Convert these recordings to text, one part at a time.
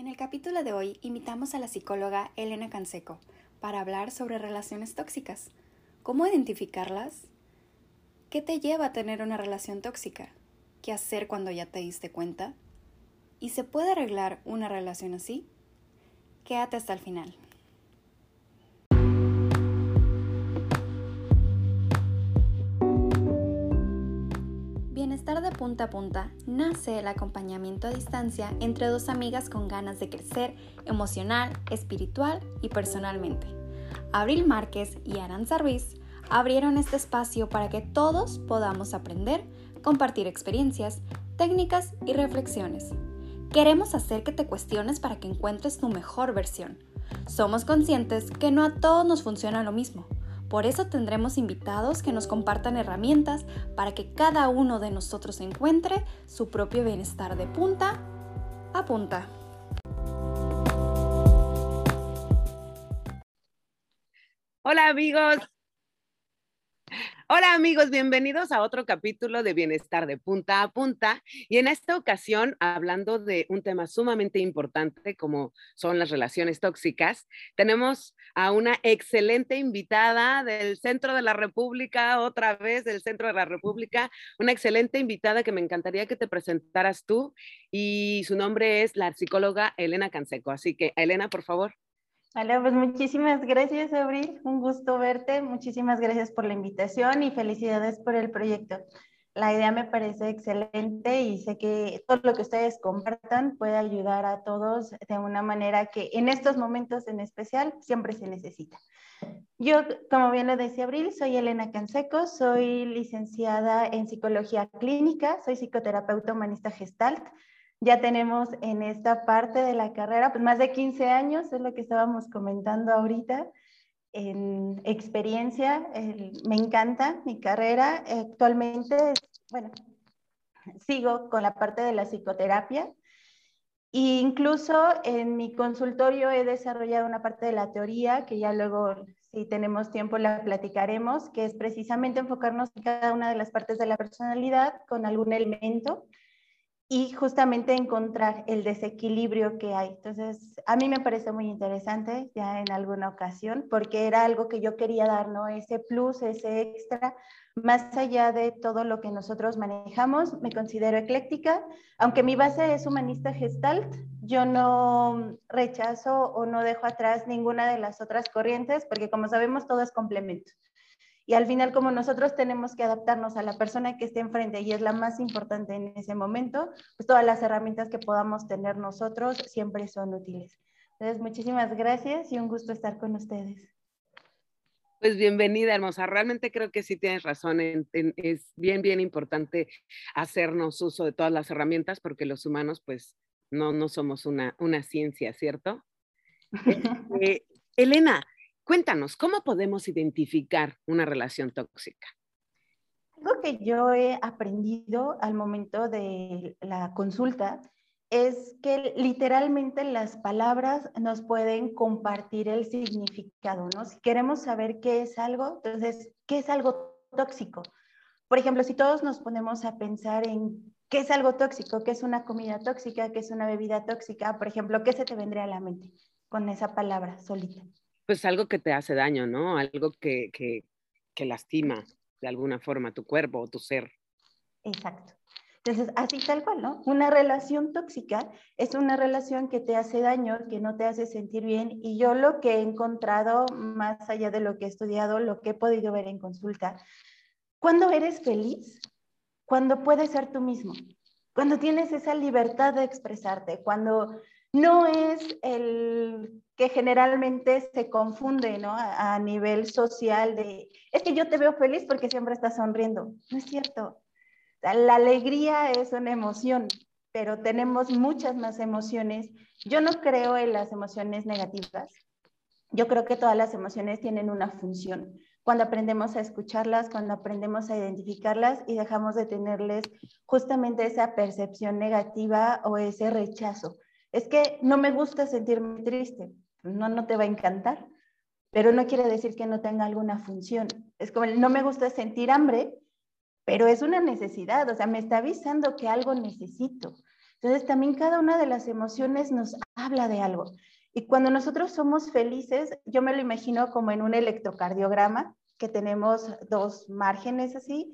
En el capítulo de hoy invitamos a la psicóloga Elena Canseco para hablar sobre relaciones tóxicas. ¿Cómo identificarlas? ¿Qué te lleva a tener una relación tóxica? ¿Qué hacer cuando ya te diste cuenta? ¿Y se puede arreglar una relación así? Quédate hasta el final. Bienestar de punta a punta nace el acompañamiento a distancia entre dos amigas con ganas de crecer emocional, espiritual y personalmente. Abril Márquez y Aranza Ruiz abrieron este espacio para que todos podamos aprender, compartir experiencias, técnicas y reflexiones. Queremos hacer que te cuestiones para que encuentres tu mejor versión. Somos conscientes que no a todos nos funciona lo mismo por eso tendremos invitados que nos compartan herramientas para que cada uno de nosotros encuentre su propio bienestar de punta a punta. Hola amigos, Hola amigos, bienvenidos a otro capítulo de Bienestar de Punta a Punta y en esta ocasión hablando de un tema sumamente importante como son las relaciones tóxicas, tenemos a una excelente invitada del centro de la República, otra vez del centro de la República, una excelente invitada que me encantaría que te presentaras tú y su nombre es la psicóloga Elena Canseco. Así que Elena, por favor. Vale, pues muchísimas gracias, Abril. Un gusto verte. Muchísimas gracias por la invitación y felicidades por el proyecto. La idea me parece excelente y sé que todo lo que ustedes compartan puede ayudar a todos de una manera que en estos momentos en especial siempre se necesita. Yo, como bien lo decía Abril, soy Elena Canseco, soy licenciada en psicología clínica, soy psicoterapeuta humanista gestalt, ya tenemos en esta parte de la carrera, pues más de 15 años, es lo que estábamos comentando ahorita, en experiencia, me encanta mi carrera. Actualmente, bueno, sigo con la parte de la psicoterapia. E incluso en mi consultorio he desarrollado una parte de la teoría que ya luego, si tenemos tiempo, la platicaremos, que es precisamente enfocarnos en cada una de las partes de la personalidad con algún elemento y justamente encontrar el desequilibrio que hay. Entonces, a mí me parece muy interesante ya en alguna ocasión, porque era algo que yo quería dar, ¿no? Ese plus, ese extra, más allá de todo lo que nosotros manejamos, me considero ecléctica, aunque mi base es humanista gestalt, yo no rechazo o no dejo atrás ninguna de las otras corrientes, porque como sabemos, todo es complemento. Y al final, como nosotros tenemos que adaptarnos a la persona que esté enfrente y es la más importante en ese momento, pues todas las herramientas que podamos tener nosotros siempre son útiles. Entonces, muchísimas gracias y un gusto estar con ustedes. Pues bienvenida, hermosa. Realmente creo que sí tienes razón. es bien, bien importante hacernos uso de todas las herramientas porque los humanos, pues, no, no somos una, una ciencia, ¿cierto? Este, Elena, Cuéntanos, ¿cómo podemos identificar una relación tóxica? Algo que yo he aprendido al momento de la consulta es que literalmente las palabras nos pueden compartir el significado, ¿no? Si queremos saber qué es algo, entonces, ¿qué es algo tóxico? Por ejemplo, si todos nos ponemos a pensar en qué es algo tóxico, qué es una comida tóxica, qué es una bebida tóxica, por ejemplo, ¿qué se te vendría a la mente con esa palabra solita? Pues algo que te hace daño, ¿no? Algo que, que, lastima de alguna forma tu cuerpo o tu ser. Exacto. Entonces, así tal cual, ¿no? Una relación tóxica es una relación que te hace daño, que no te hace sentir bien. Y yo lo que he encontrado, más allá de lo que he estudiado, lo que he podido ver en consulta, cuando eres feliz, cuando puedes ser tú mismo, cuando tienes esa libertad de expresarte, cuando no es el que generalmente se confunde ¿no? a, nivel social de, es que yo te veo feliz porque siempre estás sonriendo. No es cierto. La alegría es una emoción, pero tenemos muchas más emociones. Yo no creo en las emociones negativas. Yo creo que todas las emociones tienen una función. Cuando aprendemos a escucharlas, cuando aprendemos a identificarlas y dejamos de tenerles justamente esa percepción negativa o ese rechazo. Es que no me gusta sentirme triste no, no te va a encantar, pero no quiere decir que no tenga alguna función. Es como, no me gusta sentir hambre, pero es una necesidad, o sea, me está avisando que algo necesito. Entonces, también cada una de las emociones nos habla de algo. Y cuando nosotros somos felices, yo me lo imagino como en un electrocardiograma, que tenemos dos márgenes así,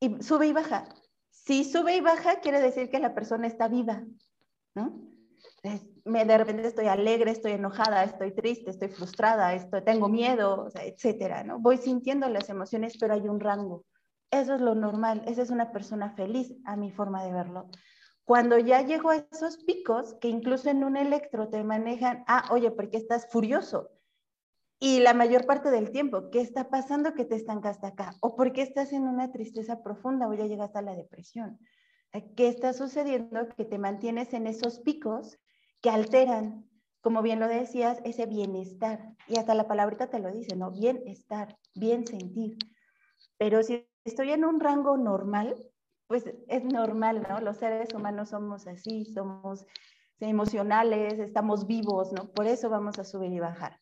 y sube y baja. Si sube y baja, quiere decir que la persona está viva, ¿no? Me, de repente estoy alegre, estoy enojada, estoy triste, estoy frustrada, estoy, tengo miedo, etcétera, ¿no? Voy sintiendo las emociones, pero hay un rango. Eso es lo normal, esa es una persona feliz a mi forma de verlo. Cuando ya llego a esos picos, que incluso en un electro te manejan, ah, oye, porque estás furioso. Y la mayor parte del tiempo, ¿qué está pasando que te estancaste acá? ¿O por qué estás en una tristeza profunda o ya llegaste a la depresión? ¿Qué está sucediendo que te mantienes en esos picos que alteran, como bien lo decías, ese bienestar? Y hasta la palabrita te lo dice, ¿no? Bienestar, bien sentir. Pero si estoy en un rango normal, pues es normal, ¿no? Los seres humanos somos así, somos emocionales, estamos vivos, ¿no? Por eso vamos a subir y bajar.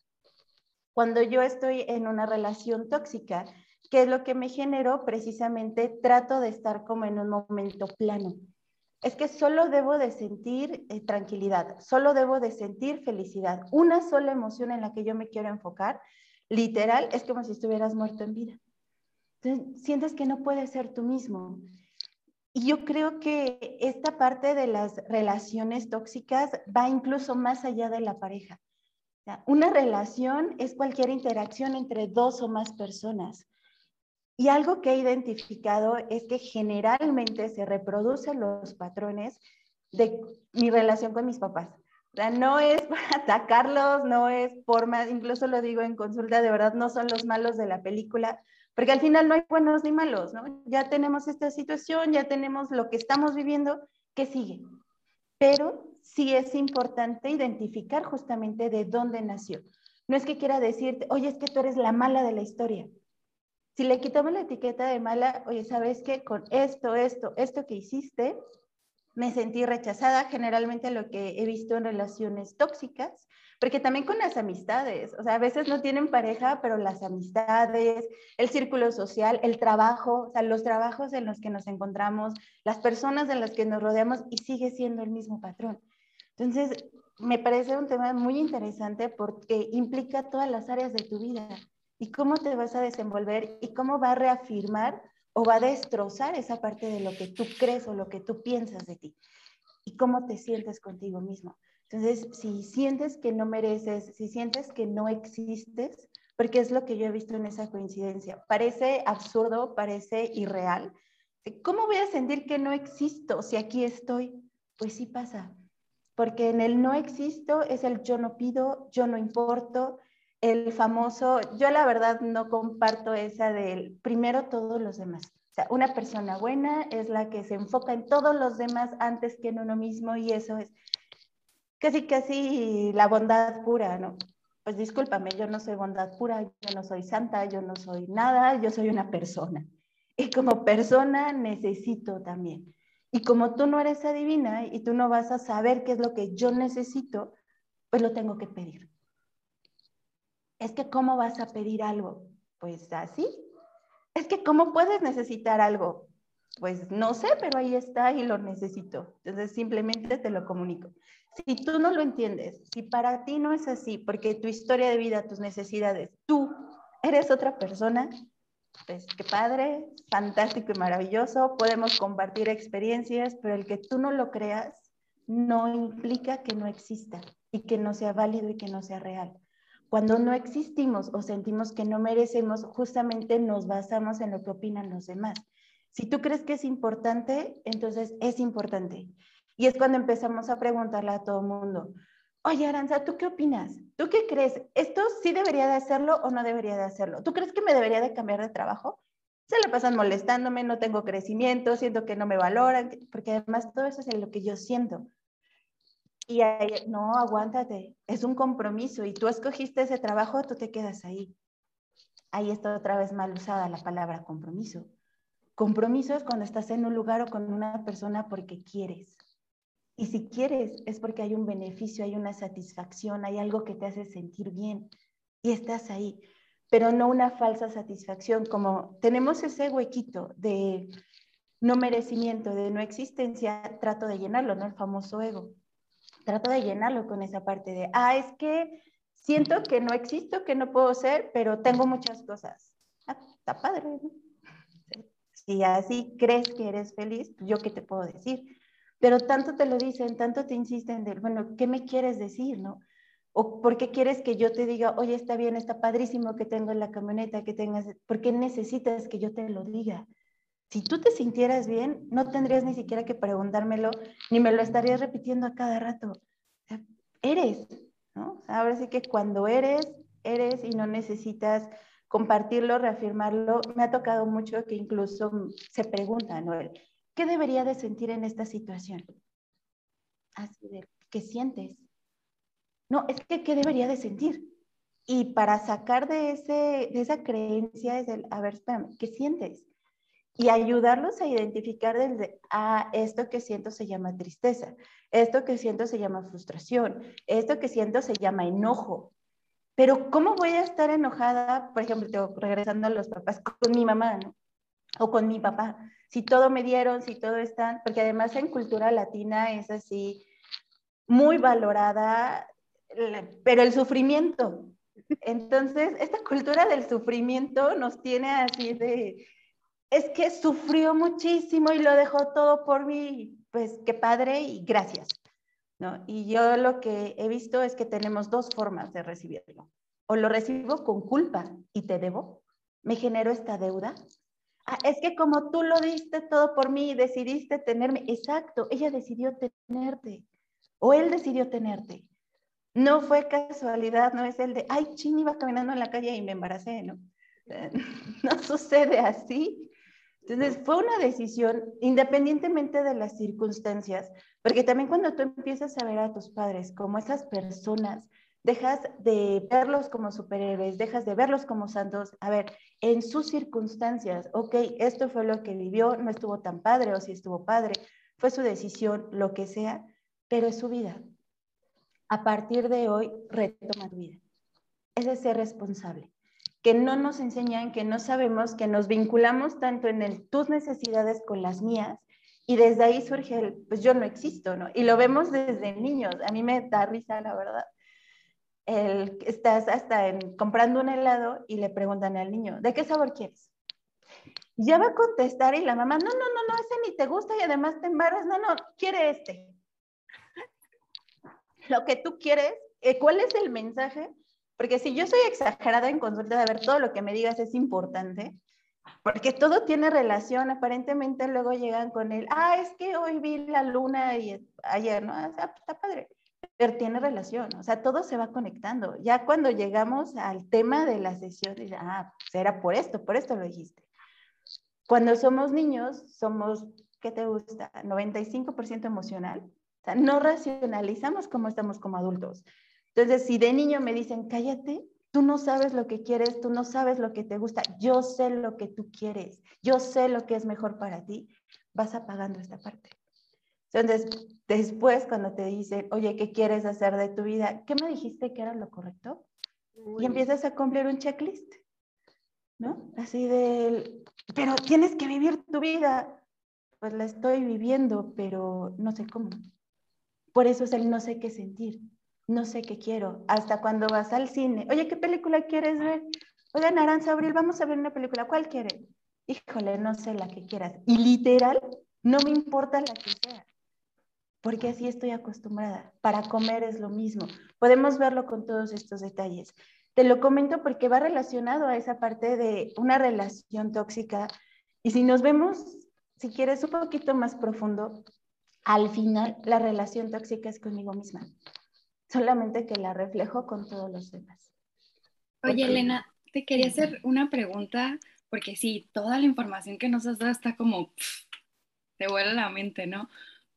Cuando yo estoy en una relación tóxica, ¿qué es lo que me generó? Precisamente trato de estar como en un momento plano. Es que solo debo de sentir eh, tranquilidad, solo debo de sentir felicidad. Una sola emoción en la que yo me quiero enfocar, literal, es como si estuvieras muerto en vida. Entonces, sientes que no puedes ser tú mismo. Y yo creo que esta parte de las relaciones tóxicas va incluso más allá de la pareja. Una relación es cualquier interacción entre dos o más personas. Y algo que he identificado es que generalmente se reproducen los patrones de mi relación con mis papás. O sea, no es para atacarlos, no es por más, incluso lo digo en consulta, de verdad no son los malos de la película, porque al final no hay buenos ni malos, ¿no? Ya tenemos esta situación, ya tenemos lo que estamos viviendo, ¿qué sigue? Pero sí es importante identificar justamente de dónde nació. No es que quiera decirte, oye, es que tú eres la mala de la historia. Si le quitamos la etiqueta de mala, oye, ¿sabes qué? Con esto, esto, esto que hiciste, me sentí rechazada, generalmente lo que he visto en relaciones tóxicas, porque también con las amistades, o sea, a veces no tienen pareja, pero las amistades, el círculo social, el trabajo, o sea, los trabajos en los que nos encontramos, las personas en las que nos rodeamos y sigue siendo el mismo patrón. Entonces, me parece un tema muy interesante porque implica todas las áreas de tu vida y cómo te vas a desenvolver y cómo va a reafirmar o va a destrozar esa parte de lo que tú crees o lo que tú piensas de ti y cómo te sientes contigo mismo. Entonces, si sientes que no mereces, si sientes que no existes, porque es lo que yo he visto en esa coincidencia, parece absurdo, parece irreal. ¿Cómo voy a sentir que no existo si aquí estoy? Pues sí pasa, porque en el no existo es el yo no pido, yo no importo, el famoso, yo la verdad no comparto esa del primero todos los demás. O sea, una persona buena es la que se enfoca en todos los demás antes que en uno mismo y eso es casi, casi la bondad pura, ¿no? Pues discúlpame, yo no soy bondad pura, yo no soy santa, yo no soy nada, yo soy una persona. Y como persona necesito también. Y como tú no eres adivina y tú no vas a saber qué es lo que yo necesito, pues lo tengo que pedir. Es que ¿cómo vas a pedir algo? Pues así. Es que ¿cómo puedes necesitar algo? Pues no sé, pero ahí está y lo necesito. Entonces simplemente te lo comunico. Si tú no lo entiendes, si para ti no es así, porque tu historia de vida, tus necesidades, tú eres otra persona, pues qué padre, fantástico y maravilloso, podemos compartir experiencias, pero el que tú no lo creas no implica que no exista y que no sea válido y que no sea real. Cuando no existimos o sentimos que no merecemos, justamente nos basamos en lo que opinan los demás. Si tú crees que es importante, entonces es importante. Y es cuando empezamos a preguntarle a todo el mundo, oye Aranza, ¿tú qué opinas? ¿Tú qué crees? ¿Esto sí debería de hacerlo o no debería de hacerlo? ¿Tú crees que me debería de cambiar de trabajo? Se le pasan molestándome, no tengo crecimiento, siento que no me valoran, porque además todo eso es lo que yo siento. Y ahí, no, aguántate, es un compromiso y tú escogiste ese trabajo, tú te quedas ahí. Ahí está otra vez mal usada la palabra compromiso. Compromiso es cuando estás en un lugar o con una persona porque quieres. Y si quieres es porque hay un beneficio, hay una satisfacción, hay algo que te hace sentir bien y estás ahí, pero no una falsa satisfacción, como tenemos ese huequito de no merecimiento, de no existencia, trato de llenarlo, ¿no? El famoso ego. Trato de llenarlo con esa parte de, ah, es que siento que no existo, que no puedo ser, pero tengo muchas cosas. Ah, está padre, ¿no? Si así crees que eres feliz, yo qué te puedo decir. Pero tanto te lo dicen, tanto te insisten de, bueno, ¿qué me quieres decir, no? ¿O por qué quieres que yo te diga, oye, está bien, está padrísimo que tengo la camioneta, que tengas, ¿por qué necesitas que yo te lo diga? Si tú te sintieras bien, no tendrías ni siquiera que preguntármelo, ni me lo estarías repitiendo a cada rato. eres, ¿no? ahora sí que cuando eres, eres y no necesitas compartirlo, reafirmarlo. Me ha tocado mucho que incluso se pregunta, Noel, ¿qué debería de sentir en esta situación? Así de, ¿qué sientes? No, es que ¿qué debería de sentir? Y para sacar de, ese, de esa creencia es el, a ver, espérame, ¿qué sientes? Y ayudarlos a identificar desde, ah, esto que siento se llama tristeza, esto que siento se llama frustración, esto que siento se llama enojo. Pero ¿cómo voy a estar enojada, por ejemplo, regresando a los papás, con mi mamá. O con mi papá. Si todo me dieron, si todo está, porque además en cultura latina es así, muy valorada pero el sufrimiento. Entonces, esta cultura del sufrimiento nos tiene así de, es que sufrió muchísimo y lo dejó todo por mí, pues qué padre y gracias. ¿no? Y yo lo que he visto es que tenemos dos formas de recibirlo. O lo recibo con culpa y te debo, me genero esta deuda. Ah, es que como tú lo diste todo por mí y decidiste tenerme, exacto, ella decidió tenerte o él decidió tenerte. No fue casualidad, no es el de, ay, ching, iba caminando en la calle y me embaracé, ¿no? No sucede así. Entonces, fue una decisión independientemente de las circunstancias, porque también cuando tú empiezas a ver a tus padres como esas personas, dejas de verlos como superhéroes, dejas de verlos como santos, a ver, en sus circunstancias, ok, esto fue lo que vivió, no estuvo tan padre o si estuvo padre, fue su decisión, lo que sea, pero es su vida a partir de hoy retoma vida. Es de ser responsable. Que no nos enseñan, que no sabemos, que nos vinculamos tanto en el tus necesidades con las mías y desde ahí surge el, pues yo no existo, ¿no? Y lo vemos desde niños. A mí me da risa, la verdad. El, estás hasta en, comprando un helado y le preguntan al niño, ¿de qué sabor quieres? Ya va a contestar y la mamá, no, no, no, no, ese ni te gusta y además te embarras, no, no, quiere este lo que tú quieres, eh, cuál es el mensaje, porque si yo soy exagerada en consulta de ver todo lo que me digas es importante, porque todo tiene relación, aparentemente luego llegan con el, ah, es que hoy vi la luna y ayer, ¿no? Sea, está padre, pero tiene relación, o sea, todo se va conectando. Ya cuando llegamos al tema de la sesión, ah, pues era por esto, por esto lo dijiste. Cuando somos niños, somos, ¿qué te gusta? 95% emocional, o sea, no racionalizamos cómo estamos como adultos. Entonces, si de niño me dicen, cállate, tú no sabes lo que quieres, tú no sabes lo que te gusta, yo sé lo que tú quieres, yo sé lo que es mejor para ti, vas apagando esta parte. Entonces, después cuando te dicen, oye, ¿qué quieres hacer de tu vida? ¿Qué me dijiste que era lo correcto? Y empiezas a cumplir un checklist, ¿no? Así de, pero tienes que vivir tu vida. Pues la estoy viviendo, pero no sé cómo. Por eso es el no sé qué sentir, no sé qué quiero. Hasta cuando vas al cine, oye, ¿qué película quieres ver? Oye, Naranza Abril, vamos a ver una película, ¿cuál quieres? Híjole, no sé la que quieras. Y literal, no me importa la que sea, porque así estoy acostumbrada. Para comer es lo mismo. Podemos verlo con todos estos detalles. Te lo comento porque va relacionado a esa parte de una relación tóxica. Y si nos vemos, si quieres, un poquito más profundo, al final la relación tóxica es conmigo misma, solamente que la reflejo con todos los demás. Oye, Elena, te quería hacer una pregunta, porque sí, toda la información que nos has dado está como, te vuela la mente, ¿no?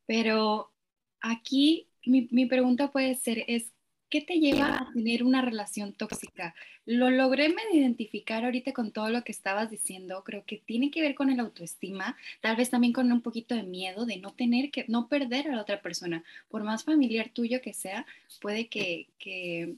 Pero aquí mi, mi pregunta puede ser, es, ¿Qué te lleva a tener una relación tóxica? Lo logré identificar ahorita con todo lo que estabas diciendo. Creo que tiene que ver con el autoestima, tal vez también con un poquito de miedo de no tener que, no perder a la otra persona. Por más familiar tuyo que sea, puede que, que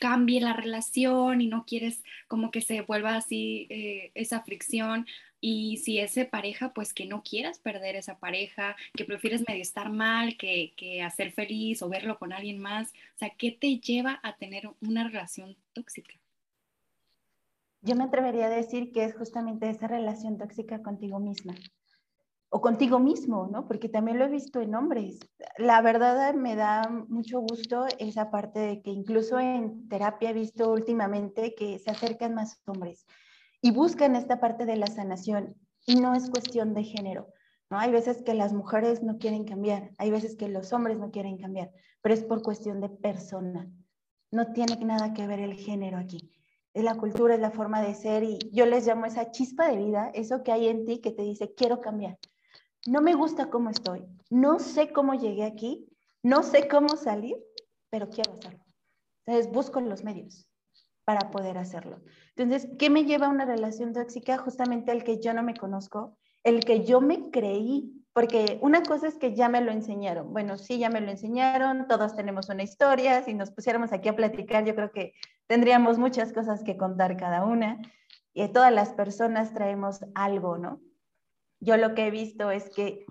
cambie la relación y no quieres como que se vuelva así eh, esa fricción. Y si ese pareja, pues que no quieras perder esa pareja, que prefieres medio estar mal que, que hacer feliz o verlo con alguien más. O sea, ¿qué te lleva a tener una relación tóxica? Yo me atrevería a decir que es justamente esa relación tóxica contigo misma o contigo mismo, ¿no? Porque también lo he visto en hombres. La verdad me da mucho gusto esa parte de que incluso en terapia he visto últimamente que se acercan más hombres y buscan esta parte de la sanación y no es cuestión de género. ¿no? Hay veces que las mujeres no quieren cambiar, hay veces que los hombres no quieren cambiar, pero es por cuestión de persona. No tiene nada que ver el género aquí. Es la cultura, es la forma de ser y yo les llamo esa chispa de vida, eso que hay en ti que te dice, quiero cambiar no me gusta cómo estoy, no sé cómo llegué aquí, no sé cómo salir, pero quiero hacerlo. Entonces busco los medios para poder hacerlo. Entonces, ¿qué me lleva a una relación tóxica? Justamente el que yo no me conozco, el que yo me creí, porque una cosa es que ya me lo enseñaron. Bueno, sí, ya me lo enseñaron, todos tenemos una historia, si nos pusiéramos aquí a platicar, yo creo que tendríamos muchas cosas que contar cada una. Y todas las personas traemos algo, ¿no? Yo lo que he visto es que,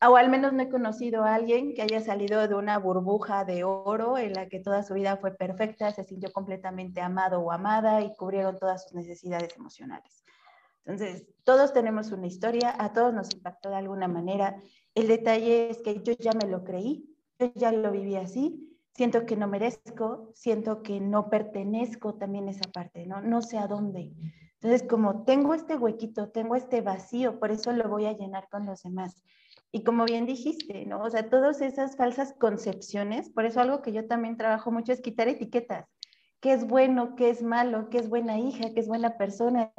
o al menos no he conocido a alguien que haya salido de una burbuja de oro en la que toda su vida fue perfecta, se sintió completamente amado o amada y cubrieron todas sus necesidades emocionales. Entonces, todos tenemos una historia, a todos nos impactó de alguna manera. El detalle es que yo ya me lo creí, yo ya lo viví así, siento que no merezco, siento que no pertenezco también a esa parte, ¿no? No sé a dónde. Entonces, como tengo este huequito, tengo este vacío, por eso lo voy a llenar con los demás. Y como bien dijiste, ¿no? O sea, todas esas falsas concepciones, por eso algo que yo también trabajo mucho es quitar etiquetas. ¿Qué es bueno? ¿Qué es malo? ¿Qué es buena hija? ¿Qué es buena persona?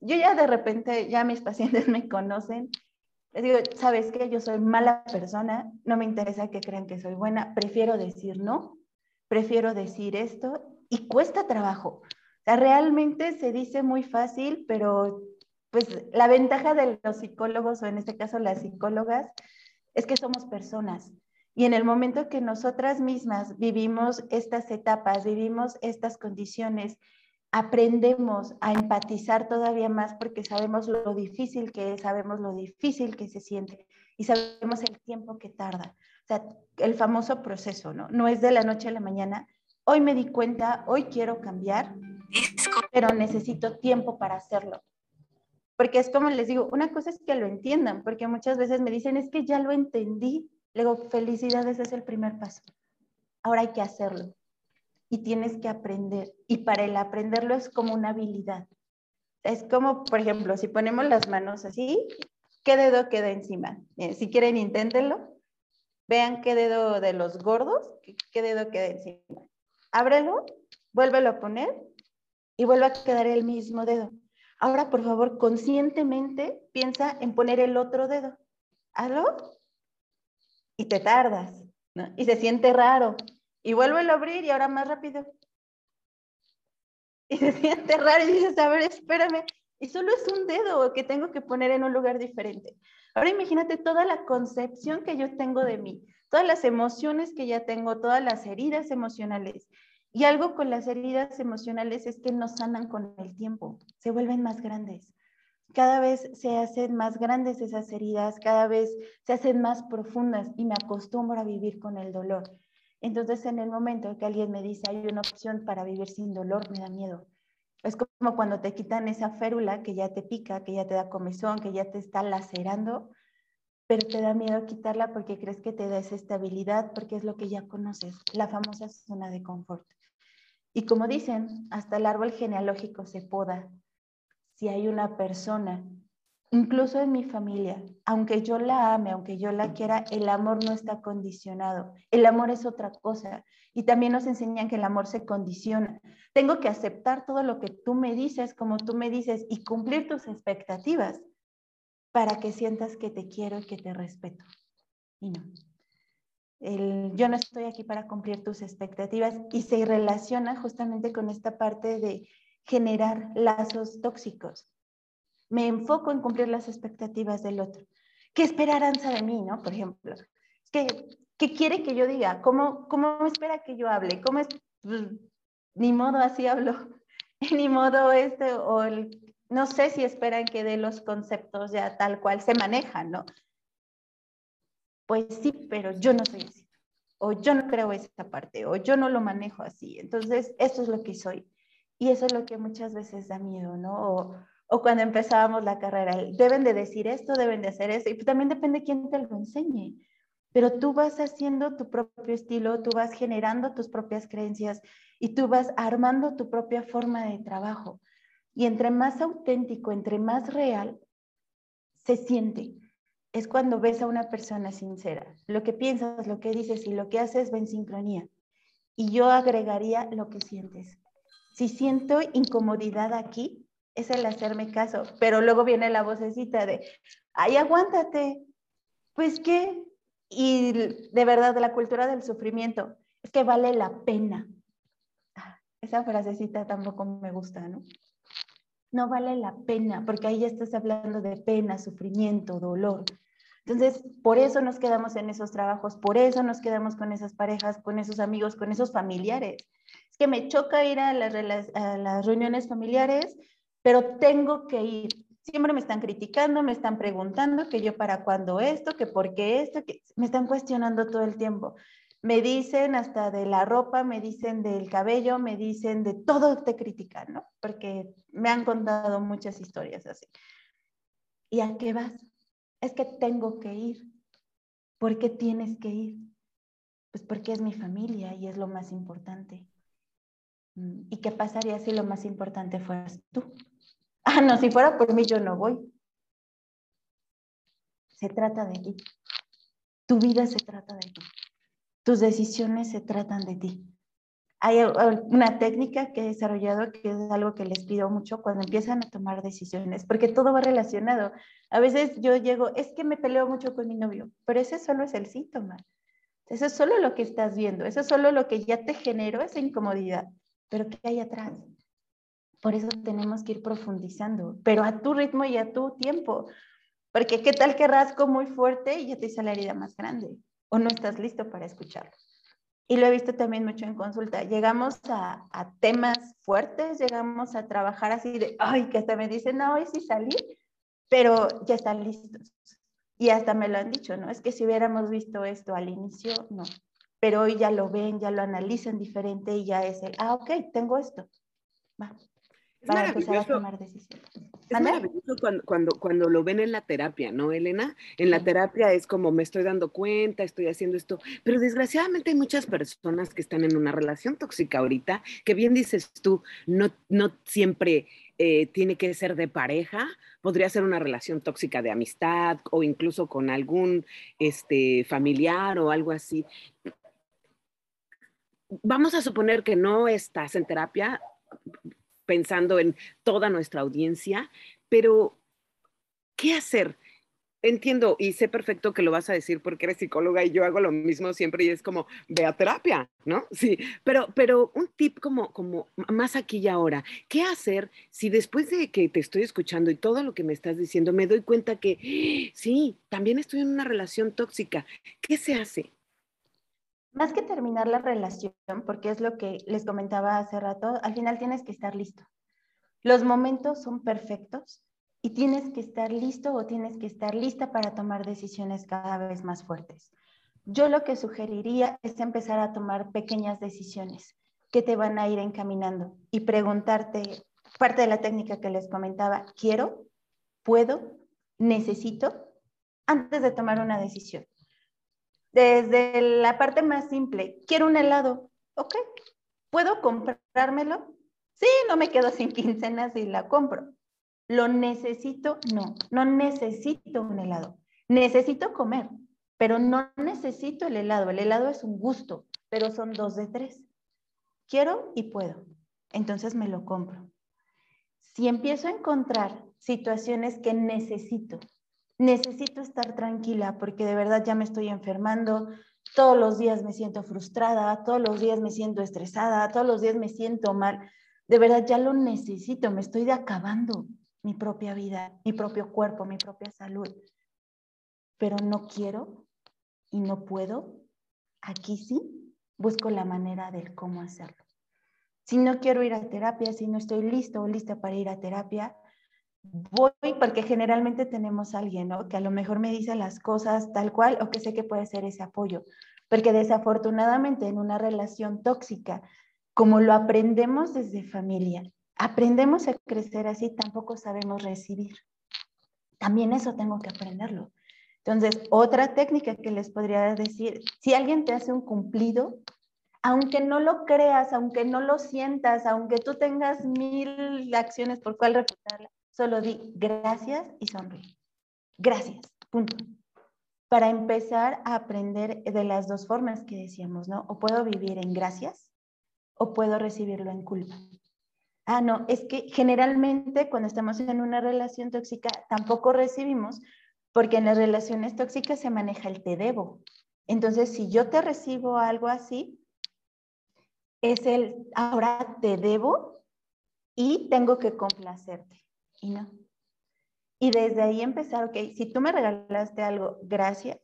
Yo ya de repente, ya mis pacientes me conocen. Les digo, ¿sabes qué? Yo soy mala persona, no me interesa que crean que soy buena, prefiero decir no, prefiero decir esto y cuesta trabajo realmente se dice muy fácil, pero pues la ventaja de los psicólogos, o en este caso las psicólogas, es que somos personas. Y en el momento que nosotras mismas vivimos estas etapas, vivimos estas condiciones, aprendemos a empatizar todavía más porque sabemos lo difícil que es, sabemos lo difícil que se siente y sabemos el tiempo que tarda. O sea, el famoso proceso, ¿no? No es de la noche a la mañana. Hoy me di cuenta, hoy quiero cambiar, pero necesito tiempo para hacerlo. Porque es como les digo, una cosa es que lo entiendan, porque muchas veces me dicen, es que ya lo entendí. Le digo, felicidades, es el primer paso. Ahora hay que hacerlo. Y tienes que aprender. Y para el aprenderlo es como una habilidad. Es como, por ejemplo, si ponemos las manos así, ¿qué dedo queda encima? si quieren, inténtenlo. Vean qué dedo de los gordos, qué dedo queda encima. Ábrelo, vuélvelo a poner y vuelve a quedar el mismo dedo. Ahora, por favor, conscientemente piensa en poner el otro dedo. Hazlo y te tardas, ¿no? Y se siente raro. Y vuelve a abrir y ahora más rápido. Y se siente raro y dices, a ver, espérame. Y solo es un dedo que tengo que poner en un lugar diferente. Ahora imagínate toda la concepción que yo tengo de mí, todas las emociones que ya tengo, todas las heridas emocionales y algo con las heridas emocionales es que no sanan con el tiempo, se vuelven más grandes. Cada vez se hacen más grandes esas heridas, cada vez se hacen más profundas y me acostumbro a vivir con el dolor. Entonces, en el momento que alguien me dice hay una opción para vivir sin dolor, me da miedo. Es como cuando te quitan esa férula que ya te pica, que ya te da comezón, que ya te está lacerando, pero te da miedo quitarla porque crees que te da esa estabilidad, porque es lo que ya conoces, la famosa zona de confort. Y como dicen, hasta el árbol genealógico se poda. Si hay una persona, incluso en mi familia, aunque yo la ame, aunque yo la quiera, el amor no está condicionado. El amor es otra cosa. Y también nos enseñan que el amor se condiciona. Tengo que aceptar todo lo que tú me dices, como tú me dices, y cumplir tus expectativas para que sientas que te quiero y que te respeto. Y no yo no estoy aquí para cumplir tus expectativas y se relaciona justamente con esta parte de generar lazos tóxicos. Me enfoco en cumplir las expectativas del otro. ¿Qué esperarán de mí, no? Por ejemplo, ¿qué, qué quiere que yo diga? ¿Cómo, ¿Cómo espera que yo hable? ¿Cómo es? Pues, ni modo, así hablo. ni modo este, o no sé si esperan que dé los conceptos ya tal cual se manejan, ¿no? Pues sí, pero yo no soy así. O yo no creo esa parte, o yo no lo manejo así. Entonces, eso es lo que soy. Y eso es lo que muchas veces da miedo, ¿no? O, cuando empezábamos la carrera, deben de decir esto, deben de hacer esto. Y también depende quién te lo enseñe. Pero tú vas haciendo tu propio estilo, tú vas generando tus propias creencias y tú vas armando tu propia forma de trabajo. Y entre más auténtico, entre más real, se siente. Es cuando ves a una persona sincera. Lo que piensas, lo que dices y lo que haces va en sincronía. Y yo agregaría lo que sientes. Si siento incomodidad aquí, es el hacerme caso. Pero luego viene la vocecita de, ay, aguántate. Pues qué. Y de verdad, la cultura del sufrimiento, es que vale la pena. Ah, esa frasecita tampoco me gusta, ¿no? No vale la pena, porque ahí ya estás hablando de pena, sufrimiento, dolor. Entonces, por eso nos quedamos en esos trabajos, por eso nos quedamos con esas parejas, con esos amigos, con esos familiares. Es que me choca ir a las, reuniones familiares, pero tengo que ir. Siempre me están criticando, me están preguntando que yo para cuándo esto, que por qué esto, que me están cuestionando todo el tiempo me dicen hasta de la ropa, me dicen del cabello, me dicen de todo te critican, ¿no? Porque me han contado muchas historias así. ¿Y a qué vas? Es que tengo que ir. ¿Por qué tienes que ir? Pues porque es mi familia y es lo más importante. Mm, ¿Y qué pasaría si lo más importante fueras tú? Ah, no, si fuera por mí yo no voy. Se trata de ti. Tu vida se trata de ti tus decisiones se tratan de ti. Hay una técnica que he desarrollado que es algo que les pido mucho cuando empiezan a tomar decisiones, porque todo va relacionado. A veces yo llego, es que me peleo mucho con mi novio, pero ese solo es el síntoma. Eso es solo lo que estás viendo, eso es solo lo que ya te generó esa incomodidad, pero ¿qué hay atrás? Por eso tenemos que ir profundizando, pero a tu ritmo y a tu tiempo, porque qué tal que rasco muy fuerte y ya te hice la herida más grande o no estás listo para escucharlo. Y lo he visto también mucho en consulta. Llegamos a, temas fuertes, llegamos a trabajar así de, ay, que hasta me dicen, no, hoy sí salí, pero ya están listos. Y hasta me lo han dicho, ¿no? Es que si hubiéramos visto esto al inicio, no. Pero hoy ya lo ven, ya lo analizan diferente y ya es el, ah, ok, tengo esto. Va, para empezar a tomar decisiones. Es maravilloso cuando, cuando, cuando, lo ven en la terapia, ¿no, Elena? En la terapia es como me estoy dando cuenta, estoy haciendo esto, pero desgraciadamente hay muchas personas que están en una relación tóxica ahorita, que bien dices tú, no, no siempre eh, tiene que ser de pareja, podría ser una relación tóxica de amistad o incluso con algún este, familiar o algo así. Vamos a suponer que no estás en terapia, pensando en toda nuestra audiencia, pero ¿qué hacer? Entiendo y sé perfecto que lo vas a decir porque eres psicóloga y yo hago lo mismo siempre y es como, ve a terapia, ¿no? Sí, pero, pero un tip como, como más aquí y ahora, ¿qué hacer si después de que te estoy escuchando y todo lo que me estás diciendo me doy cuenta que sí, también estoy en una relación tóxica? ¿Qué se hace? Más que terminar la relación, porque es lo que les comentaba hace rato, al final tienes que estar listo. Los momentos son perfectos y tienes que estar listo o tienes que estar lista para tomar decisiones cada vez más fuertes. Yo lo que sugeriría es empezar a tomar pequeñas decisiones que te van a ir encaminando y preguntarte, parte de la técnica que les comentaba, quiero, puedo, necesito, antes de tomar una decisión. Desde la parte más simple, quiero un helado, ok, ¿puedo comprármelo? Sí, no me quedo sin quincenas y la compro. ¿Lo necesito? No, no necesito un helado. Necesito comer, pero no necesito el helado. El helado es un gusto, pero son dos de tres. Quiero y puedo. Entonces me lo compro. Si empiezo a encontrar situaciones que necesito, necesito estar tranquila porque de verdad ya me estoy enfermando, todos los días me siento frustrada, todos los días me siento estresada, todos los días me siento mal. De verdad ya lo necesito, me estoy acabando mi propia vida, mi propio cuerpo, mi propia salud. Pero no quiero y no puedo. Aquí sí busco la manera del cómo hacerlo. Si no quiero ir a terapia, si no estoy listo o lista para ir a terapia, voy porque generalmente tenemos a alguien, ¿no? Que a lo mejor me dice las cosas tal cual o que sé que puede ser ese apoyo. Porque desafortunadamente en una relación tóxica, como lo aprendemos desde familia, aprendemos a crecer así, tampoco sabemos recibir. También eso tengo que aprenderlo. Entonces, otra técnica que les podría decir, si alguien te hace un cumplido, aunque no lo creas, aunque no lo sientas, aunque tú tengas mil acciones por cuál refutarla, solo di gracias y sonríe. Gracias, punto. Para empezar a aprender de las dos formas que decíamos, ¿no? O puedo vivir en gracias o puedo recibirlo en culpa. Ah, no, es que generalmente cuando estamos en una relación tóxica tampoco recibimos porque en las relaciones tóxicas se maneja el te debo. Entonces, si yo te recibo algo así, es el ahora te debo y tengo que complacerte. Y no. Y desde ahí empezar, ok, si tú me regalaste algo, gracias.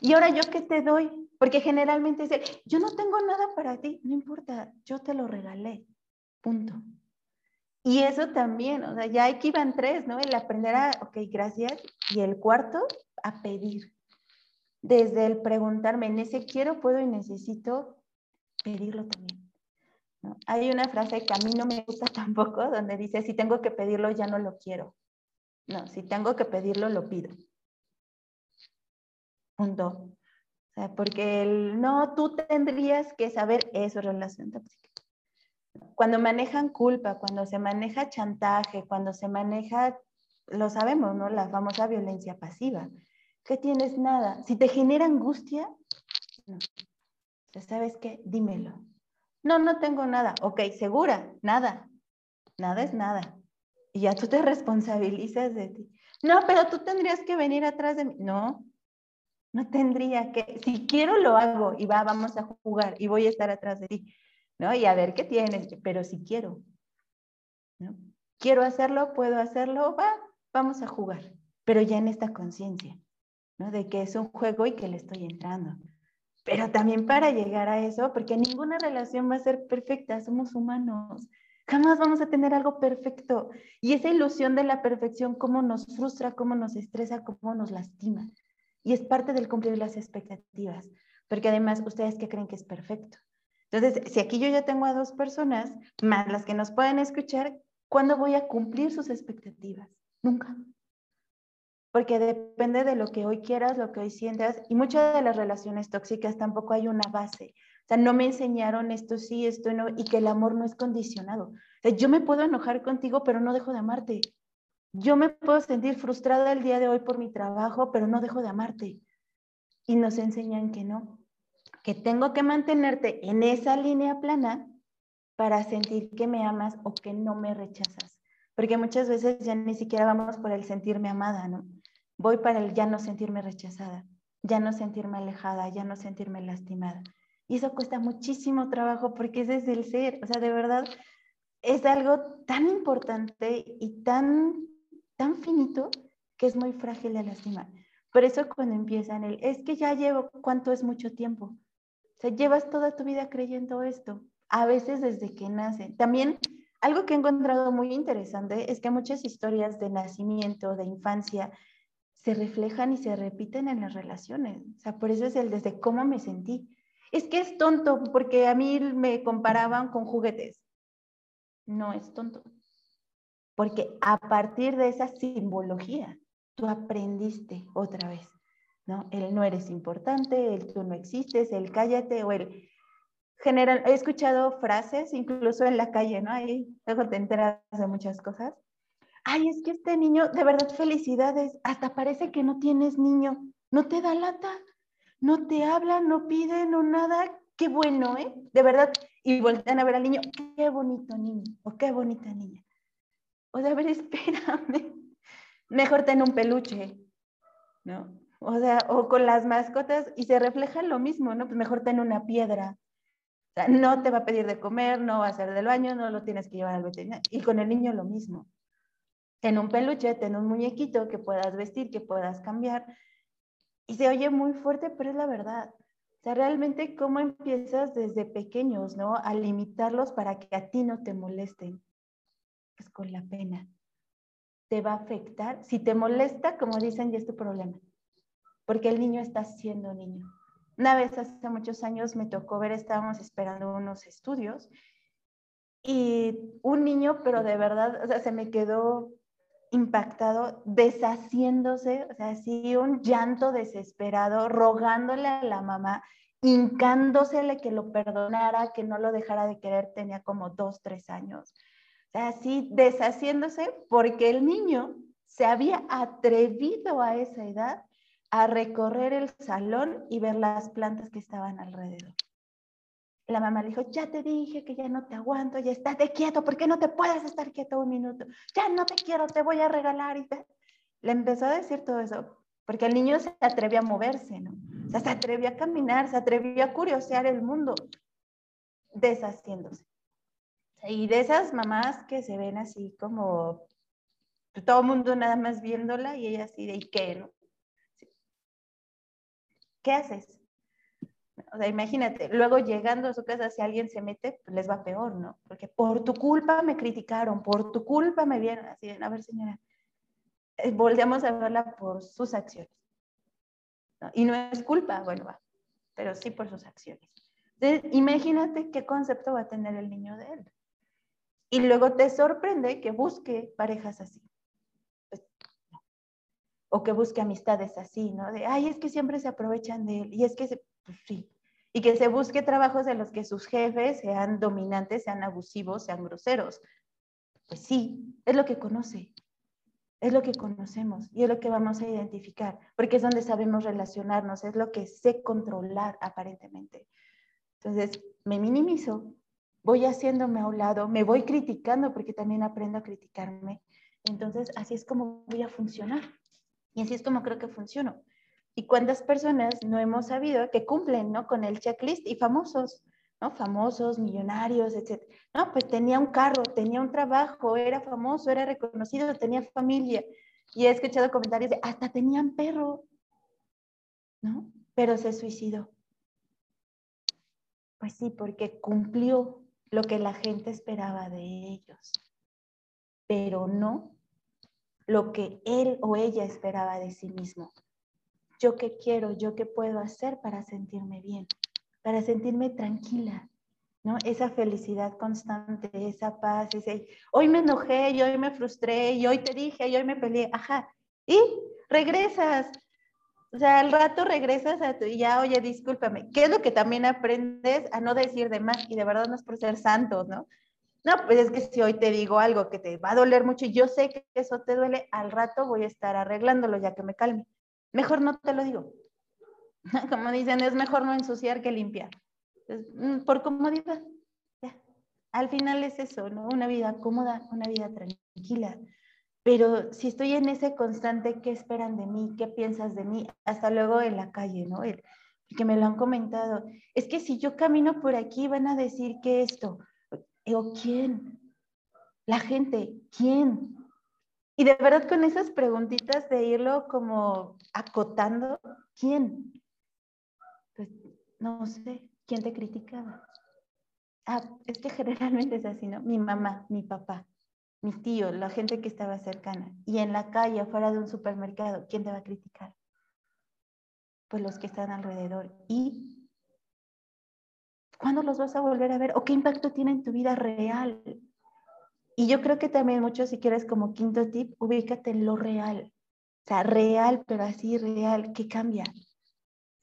Y ahora yo qué te doy, porque generalmente dice, yo no tengo nada para ti, no importa, yo te lo regalé, punto. Y eso también, o sea, ya aquí van tres, ¿no? El aprender a, ok, gracias. Y el cuarto, a pedir. Desde el preguntarme, en ese quiero, puedo y necesito pedirlo también. Hay una frase que a mí no me gusta tampoco, donde dice, si tengo que pedirlo, ya no lo quiero. No, si tengo que pedirlo, lo pido. Punto. O porque el no, tú tendrías que saber eso, relación tóxica cuando manejan culpa, cuando se maneja chantaje, cuando se maneja, lo sabemos, ¿no? La famosa violencia pasiva. ¿Qué tienes? Nada. Si te genera angustia, no. ¿Sabes qué? Dímelo. No, no tengo nada. Ok, segura, nada. Nada es nada. Y ya tú te responsabilizas de ti. No, pero tú tendrías que venir atrás de mí. No, no tendría que. Si quiero, lo hago y va, vamos a jugar y voy a estar atrás de ti. ¿no? Y a ver qué tienes, pero si quiero, ¿no? Quiero hacerlo, puedo hacerlo, va, vamos a jugar, pero ya en esta conciencia, ¿no? De que es un juego y que le estoy entrando. Pero también para llegar a eso, porque ninguna relación va a ser perfecta, somos humanos. Jamás vamos a tener algo perfecto. Y esa ilusión de la perfección, cómo nos frustra, cómo nos estresa, cómo nos lastima. Y es parte del cumplir las expectativas. Porque además, ¿ustedes qué creen que es perfecto? Entonces, si aquí yo ya tengo a dos personas, más las que nos pueden escuchar, ¿cuándo voy a cumplir sus expectativas? Nunca. Porque depende de lo que hoy quieras, lo que hoy sientas, y muchas de las relaciones tóxicas tampoco hay una base. O sea, no me enseñaron esto sí, esto no, y que el amor no es condicionado. O sea, yo me puedo enojar contigo, pero no dejo de amarte. Yo me puedo sentir frustrada el día de hoy por mi trabajo, pero no dejo de amarte. Y nos enseñan que no que tengo que mantenerte en esa línea plana para sentir que me amas o que no me rechazas. Porque muchas veces ya ni siquiera vamos por el sentirme amada, ¿no? Voy para el ya no sentirme rechazada, ya no sentirme alejada, ya no sentirme lastimada. Y eso cuesta muchísimo trabajo porque es desde el ser, o sea, de verdad es algo tan importante y tan, tan finito que es muy frágil de lastimar. Por eso cuando empiezan el, es que ya llevo, ¿cuánto es mucho tiempo? O sea, llevas toda tu vida creyendo esto, a veces desde que nace. También algo que he encontrado muy interesante es que muchas historias de nacimiento, de infancia, se reflejan y se repiten en las relaciones. O sea, por eso es el desde cómo me sentí. Es que es tonto porque a mí me comparaban con juguetes. No es tonto. Porque a partir de esa simbología, tú aprendiste otra vez. ¿no? El no eres importante, el tú no existes, el cállate o el general, he escuchado frases incluso en la calle, ¿no? Ahí luego te enteras de muchas cosas. Ay, es que este niño, de verdad, felicidades, hasta parece que no tienes niño, no te da lata, no te habla, no pide, no nada, qué bueno, ¿eh? De verdad, y voltean a ver al niño, qué bonito niño, o qué bonita niña. O de a ver, espérame, mejor ten un peluche, ¿no? O sea, o con las mascotas y se refleja lo mismo, ¿no? Pues mejor ten una piedra. Sea, no te va a pedir de comer, no va a hacer del baño, no lo tienes que llevar al veterinario. Y con el niño lo mismo. En un peluche, ten un muñequito que puedas vestir, que puedas cambiar. Y se oye muy fuerte, pero es la verdad. O sea, realmente cómo empiezas desde pequeños, ¿no? A limitarlos para que a ti no te molesten. Pues con la pena. te va a afectar. Si te molesta, como dicen, ya es tu problema, porque el niño está siendo niño. Una vez hace muchos años me tocó ver, estábamos esperando unos estudios y un niño, pero de verdad, o sea, se me quedó impactado, deshaciéndose, o sea, así un llanto desesperado, rogándole a la mamá, hincándosele que lo perdonara, que no lo dejara de querer, tenía como dos, tres años. O sea, así deshaciéndose porque el niño se había atrevido a esa edad a recorrer el salón y ver las plantas que estaban alrededor. La mamá le dijo, ya te dije que ya no te aguanto, ya estate quieto, ¿por qué no te puedes estar quieto un minuto? Ya no te quiero, te voy a regalar. Y Le empezó a decir todo eso, porque el niño se atrevió a moverse, ¿no? O sea, se atrevió a caminar, se atrevió a curiosear el mundo, deshaciéndose. Y de esas mamás que se ven así como todo el mundo nada más viéndola y ella así de, ¿y qué, no? ¿Qué haces? O sea, imagínate, luego llegando a su casa, si alguien se mete, pues les va peor, ¿no? Porque por tu culpa me criticaron, por tu culpa me vieron así, a ver señora, eh, volvemos a verla por sus acciones. Y no es culpa, bueno, va, pero sí por sus acciones. Entonces, imagínate qué concepto va a tener el niño de él. Y luego te sorprende que busque parejas así. Pues, o que busque amistades así, ¿no? De, ay, es que siempre se aprovechan de él. Y es que, se, pues sí, y que se busque trabajos en los que sus jefes sean dominantes, sean abusivos, sean groseros. Pues sí, es lo que conoce, es lo que conocemos y es lo que vamos a identificar, porque es donde sabemos relacionarnos, es lo que sé controlar aparentemente. Entonces, me minimizo, voy haciéndome a un lado, me voy criticando porque también aprendo a criticarme. Entonces, así es como voy a funcionar y así es como creo que funciono. ¿Y cuántas personas no hemos sabido que cumplen ¿no? con el checklist y famosos? ¿no? Famosos, millonarios, etc. No, pues tenía un carro, tenía un trabajo, era famoso, era reconocido, tenía familia. Y he escuchado comentarios de hasta tenían perro, ¿no? Pero se suicidó. Pues sí, porque cumplió lo que la gente esperaba de ellos, pero no lo que él o ella esperaba de sí mismo yo qué quiero, yo qué puedo hacer para sentirme bien, para sentirme tranquila, ¿no? Esa felicidad constante, esa paz, ese, hoy me enojé, y hoy me frustré, y hoy te dije, y hoy me peleé, ajá, y regresas, o sea, al rato regresas a tu, y ya, oye, discúlpame, ¿qué es lo que también aprendes a no decir de más? Y de verdad no es por ser santos, ¿no? No, pues es que si hoy te digo algo que te va a doler mucho y yo sé que eso te duele, al rato voy a estar arreglándolo ya que me calme. Mejor no te lo digo. Como dicen, es mejor no ensuciar que limpiar. Mm, por comodidad. Al final es eso, ¿no? Una vida cómoda, una vida tranquila. Pero si estoy en ese constante, ¿qué esperan de mí? ¿Qué piensas de mí? Hasta luego en la calle, ¿no? El, que me lo han comentado. Es que si yo camino por aquí, van a decir que esto. ¿O quién? La gente, ¿quién? Y de verdad con esas preguntitas de irlo como acotando, ¿quién? Pues no sé, ¿quién te criticaba? Ah, es que generalmente es así, ¿no? Mi mamá, mi papá, mis tíos, la gente que estaba cercana. Y en la calle, afuera de un supermercado, ¿quién te va a criticar? Pues los que están alrededor. ¿Y cuándo los vas a volver a ver? ¿O qué impacto tiene en tu vida real? Y yo creo que también mucho, si quieres como quinto tip, ubícate en lo real. O sea, real, pero así real, ¿qué cambia?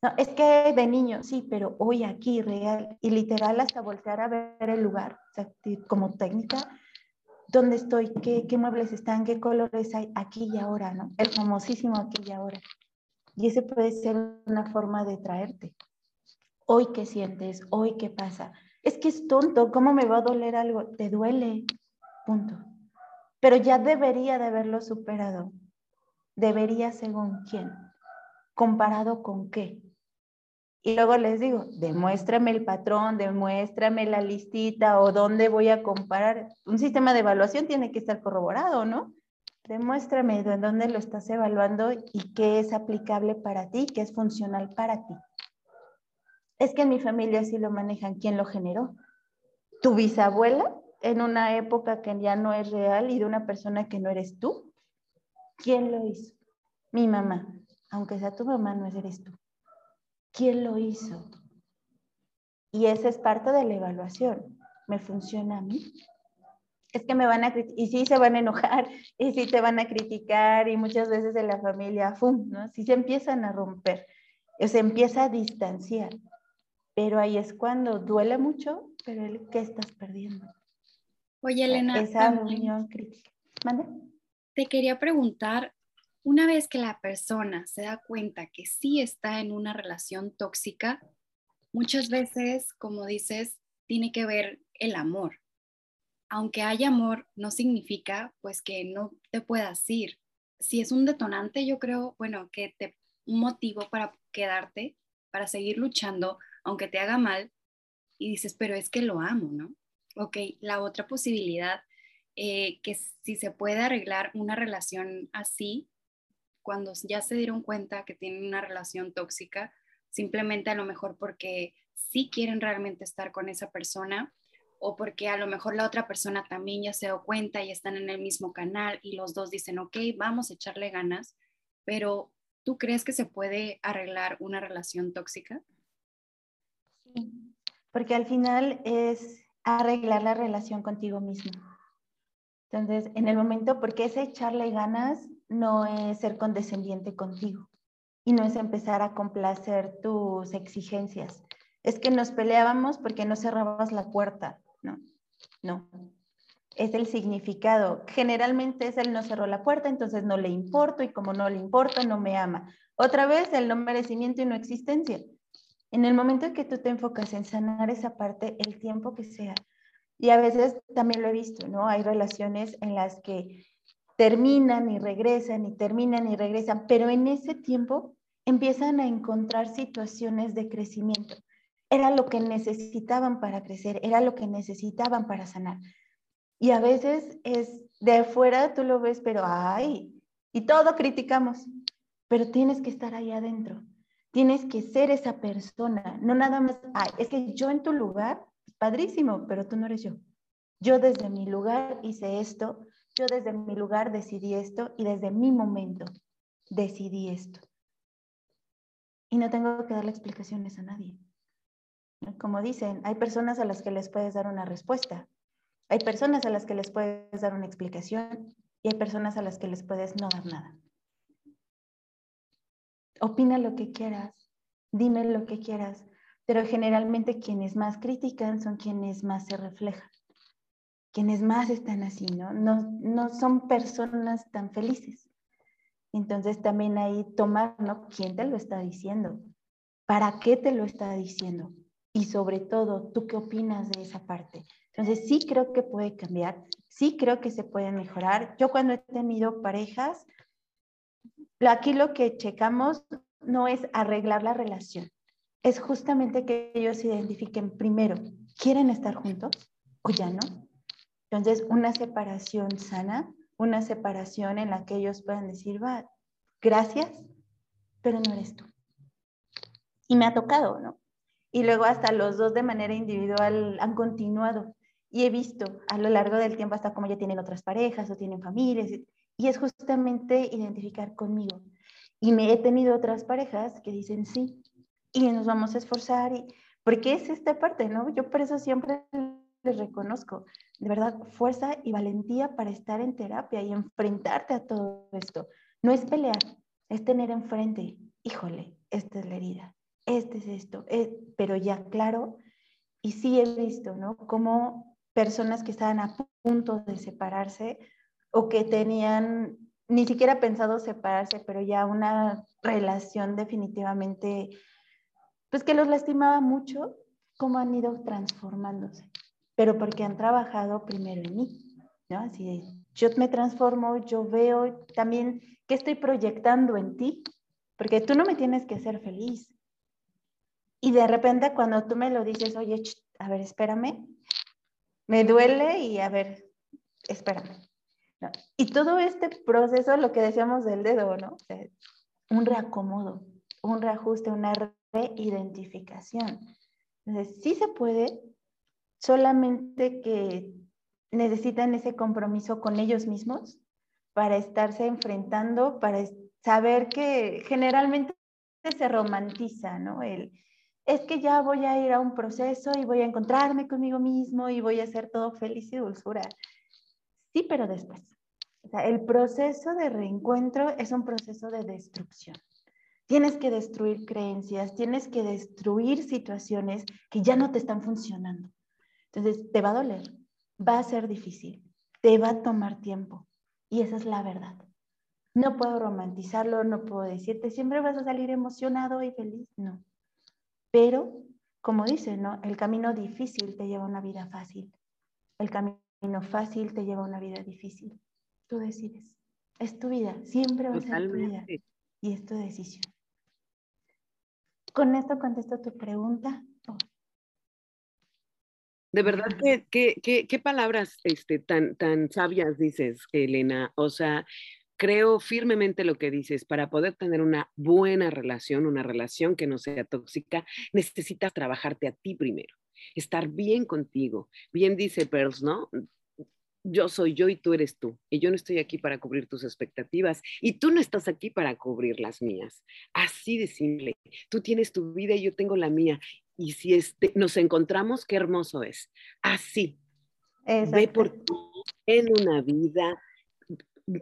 No, es que de niño, sí, pero hoy aquí, real, y literal hasta voltear a ver el lugar, o sea, como técnica, dónde estoy, qué, qué muebles están, qué colores hay aquí y ahora, ¿no? El famosísimo aquí y ahora. Y ese puede ser una forma de traerte. Hoy qué sientes, hoy qué pasa. Es que es tonto, ¿cómo me va a doler algo? Te duele, Punto. Pero ya debería de haberlo superado. Debería según quién. ¿Comparado con qué? Y luego les digo, demuéstrame el patrón, demuéstrame la listita o dónde voy a comparar. Un sistema de evaluación tiene que estar corroborado, ¿no? Demuéstrame en dónde lo estás evaluando y qué es aplicable para ti, qué es funcional para ti. Es que en mi familia sí lo manejan. ¿Quién lo generó? ¿Tu bisabuela? En una época que ya no es real y de una persona que no eres tú. ¿Quién lo hizo? Mi mamá. Aunque sea tu mamá, no eres tú. ¿Quién lo hizo? Y esa es parte de la evaluación. ¿Me funciona a mí? Es que me van a y sí se van a enojar, y sí te van a criticar, y muchas veces en la familia, ¡fum! ¿no? Sí se empiezan a romper, se empieza a distanciar. Pero ahí es cuando duele mucho, pero ¿qué estás perdiendo? Oye, Elena. Esa unión crítica. ¿Mande? Te quería preguntar, una vez que la persona se da cuenta que sí está en una relación tóxica, muchas veces, como dices, tiene que ver el amor. Aunque haya amor, no significa pues que no te puedas ir. Si es un detonante, yo creo, bueno, que te un motivo para quedarte, para seguir luchando, aunque te haga mal, y dices, pero es que lo amo, ¿no? Ok, la otra posibilidad, eh, que si se puede arreglar una relación así, cuando ya se dieron cuenta que tienen una relación tóxica, simplemente a lo mejor porque sí quieren realmente estar con esa persona o porque a lo mejor la otra persona también ya se dio cuenta y están en el mismo canal y los dos dicen, ok, vamos a echarle ganas, pero ¿tú crees que se puede arreglar una relación tóxica? Sí, porque al final es arreglar la relación contigo mismo. Entonces, en el momento, porque ese echarle ganas no es ser condescendiente contigo y no es empezar a complacer tus exigencias. Es que nos peleábamos porque no cerrabas la puerta. No, no. Es el significado. Generalmente es el no cerró la puerta, entonces no le importo y como no le importo, no me ama. Otra vez el no merecimiento y no existencia. En el momento en que tú te enfocas en sanar esa parte, el tiempo que sea, y a veces también lo he visto, ¿no? Hay relaciones en las que terminan y regresan y terminan y regresan, pero en ese tiempo empiezan a encontrar situaciones de crecimiento. Era lo que necesitaban para crecer, era lo que necesitaban para sanar. Y a veces es de afuera, tú lo ves, pero ay, y todo criticamos, pero tienes que estar ahí adentro. Tienes que ser esa persona, no nada más, ay, es que yo en tu lugar, padrísimo, pero tú no eres yo. Yo desde mi lugar hice esto, yo desde mi lugar decidí esto y desde mi momento decidí esto. Y no tengo que darle explicaciones a nadie. Como dicen, hay personas a las que les puedes dar una respuesta, hay personas a las que les puedes dar una explicación y hay personas a las que les puedes no dar nada opina lo que quieras, dime lo que quieras, pero generalmente quienes más critican son quienes más se reflejan, quienes más están así, ¿no? No, no son personas tan felices. Entonces también ahí tomar, ¿no? ¿Quién te lo está diciendo? ¿Para qué te lo está diciendo? Y sobre todo, ¿tú qué opinas de esa parte? Entonces sí creo que puede cambiar, sí creo que se puede mejorar. Yo cuando he tenido parejas, Aquí lo que checamos no es arreglar la relación, es justamente que ellos identifiquen primero, ¿quieren estar juntos o ya no? Entonces, una separación sana, una separación en la que ellos puedan decir, va, gracias, pero no eres tú. Y me ha tocado, ¿no? Y luego hasta los dos de manera individual han continuado. Y he visto a lo largo del tiempo hasta cómo ya tienen otras parejas o tienen familias. Es justamente identificar conmigo. Y me he tenido otras parejas que dicen sí, y nos vamos a esforzar, y, porque es esta parte, ¿no? Yo por eso siempre les reconozco, de verdad, fuerza y valentía para estar en terapia y enfrentarte a todo esto. No es pelear, es tener enfrente, híjole, esta es la herida, este es esto, eh, pero ya claro, y sí he visto, ¿no? Como personas que estaban a punto de separarse o que tenían ni siquiera pensado separarse, pero ya una relación definitivamente, pues que los lastimaba mucho, cómo han ido transformándose, pero porque han trabajado primero en mí, ¿no? Así de, yo me transformo, yo veo también qué estoy proyectando en ti, porque tú no me tienes que hacer feliz. Y de repente cuando tú me lo dices, oye, a ver, espérame, me duele y a ver, espérame y todo este proceso, lo que decíamos del dedo, ¿no? un reacomodo, un reajuste, una reidentificación. Entonces, sí se puede, solamente que necesitan ese compromiso con ellos mismos para estarse enfrentando, para saber que generalmente se romantiza, ¿no? El, es que ya voy a ir a un proceso y voy a encontrarme conmigo mismo y voy a ser todo feliz y dulzura. Sí, pero después. El proceso de reencuentro es un proceso de destrucción. Tienes que destruir creencias, tienes que destruir situaciones que ya no te están funcionando. Entonces, te va a doler, va a ser difícil, te va a tomar tiempo. Y esa es la verdad. No puedo romantizarlo, no puedo decirte, siempre vas a salir emocionado y feliz. No. Pero, como dice, ¿no? El camino difícil te lleva a una vida fácil. El camino fácil te lleva a una vida difícil. Tú decides. Es tu vida, siempre va a ser tu vida. Y es tu decisión. Con esto contesto tu pregunta. De verdad, ¿qué, qué, palabras este, tan, tan sabias dices, Elena? O sea, creo firmemente lo que dices, para poder tener una buena relación, una relación que no sea tóxica, necesitas trabajarte a ti primero, estar bien contigo. Bien dice Pearls, ¿no? yo soy yo y tú eres tú. Y yo no estoy aquí para cubrir tus expectativas y tú no estás aquí para cubrir las mías. Así de simple. Tú tienes tu vida y yo tengo la mía. Y si este, nos encontramos, qué hermoso es. Así. Ve por ti en una vida,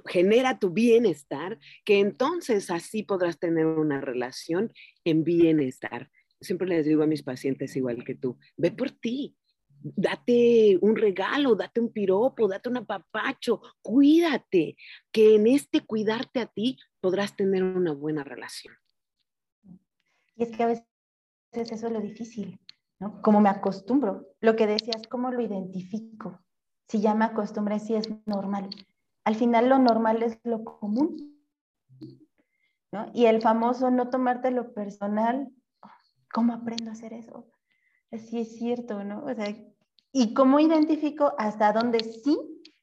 genera tu bienestar, que entonces así podrás tener una relación en bienestar. Siempre les digo a mis pacientes igual que tú, ve por ti, date un regalo, date un piropo, date un apapacho, cuídate, que en este cuidarte a ti podrás tener una buena relación. Y es que a veces eso es lo difícil, ¿no? Como me acostumbro, lo que decías, ¿cómo lo identifico? Si ya me acostumbré, si es normal. Al final lo normal es lo común, ¿no? Y el famoso no tomarte lo personal, ¿cómo aprendo a hacer eso? Sí es cierto, ¿no? O sea, ¿y cómo identifico hasta dónde sí?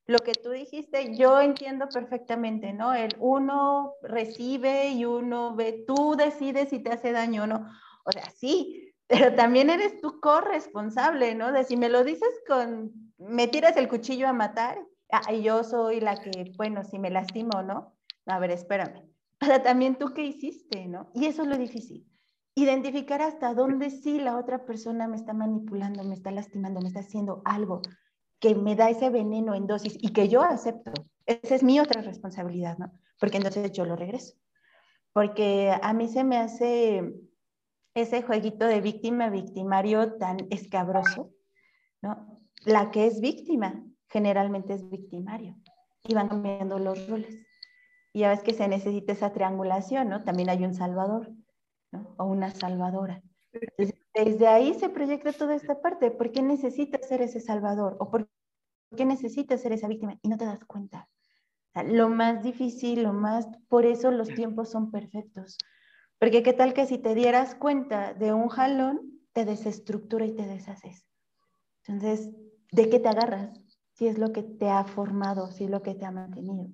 Lo que tú dijiste, yo entiendo perfectamente, ¿no? El uno recibe y uno ve, tú decides si te hace daño o no. O sea, sí, pero también eres tú corresponsable, ¿no? De si me lo dices con, me tiras el cuchillo a matar, ah, y yo soy la que, bueno, si me lastimo, ¿no? A ver, espérame. Pero también tú qué hiciste, ¿no? Y eso es lo difícil identificar hasta dónde sí la otra persona me está manipulando, me está lastimando, me está haciendo algo que me da ese veneno en dosis y que yo acepto. Esa es mi otra responsabilidad, ¿no? Porque entonces yo lo regreso. Porque a mí se me hace ese jueguito de víctima-victimario tan escabroso, ¿no? La que es víctima generalmente es victimario y van cambiando los roles. Y ya ves que se necesita esa triangulación, ¿no? También hay un salvador o una salvadora. desde ahí se proyecta toda esta parte. ¿Por qué necesitas ser ese salvador? ¿O por qué necesitas ser esa víctima? Y no te das cuenta. lo más difícil, lo más, por eso los tiempos son perfectos. Porque qué tal que si te dieras cuenta de un jalón, te desestructura y te deshaces. Entonces, ¿de qué te agarras? Si es lo que te ha formado, si es lo que te ha mantenido.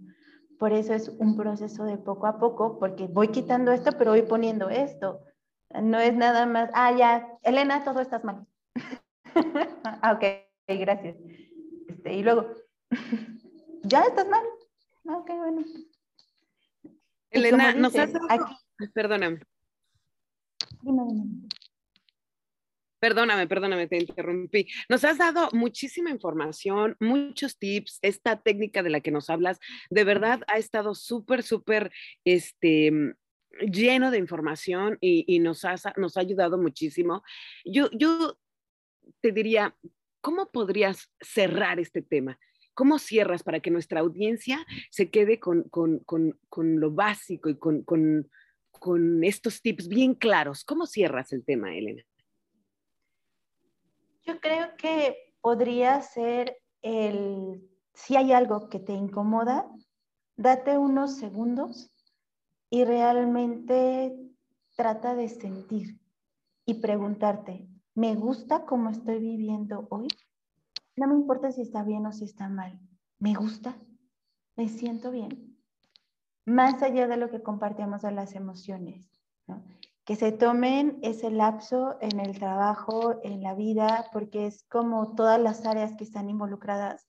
Por eso es un proceso de poco a poco, porque voy quitando esto, pero voy poniendo esto. No es nada más, ah, ya, Elena, todo estás mal. ah, ok, gracias. Este, y luego, ¿ya estás mal? Ah, ok, bueno. Elena, nos has Perdóname. Dime, dime. Perdóname, perdóname, te interrumpí. Nos has dado muchísima información, muchos tips. Esta técnica de la que nos hablas, de verdad ha estado súper, súper, este, lleno de información y, nos, nos ha ayudado muchísimo. Yo, yo te diría, ¿cómo podrías cerrar este tema? ¿Cómo cierras para que nuestra audiencia se quede con, lo básico y con, con estos tips bien claros? ¿Cómo cierras el tema, Elena? Yo creo que podría ser el, si hay algo que te incomoda, date unos segundos y realmente trata de sentir y preguntarte, ¿me gusta cómo estoy viviendo hoy? No me importa si está bien o si está mal. ¿Me gusta? ¿Me siento bien? Más allá de lo que compartíamos de las emociones. ¿no? Que se tomen ese lapso en el trabajo, en la vida, porque es como todas las áreas que están involucradas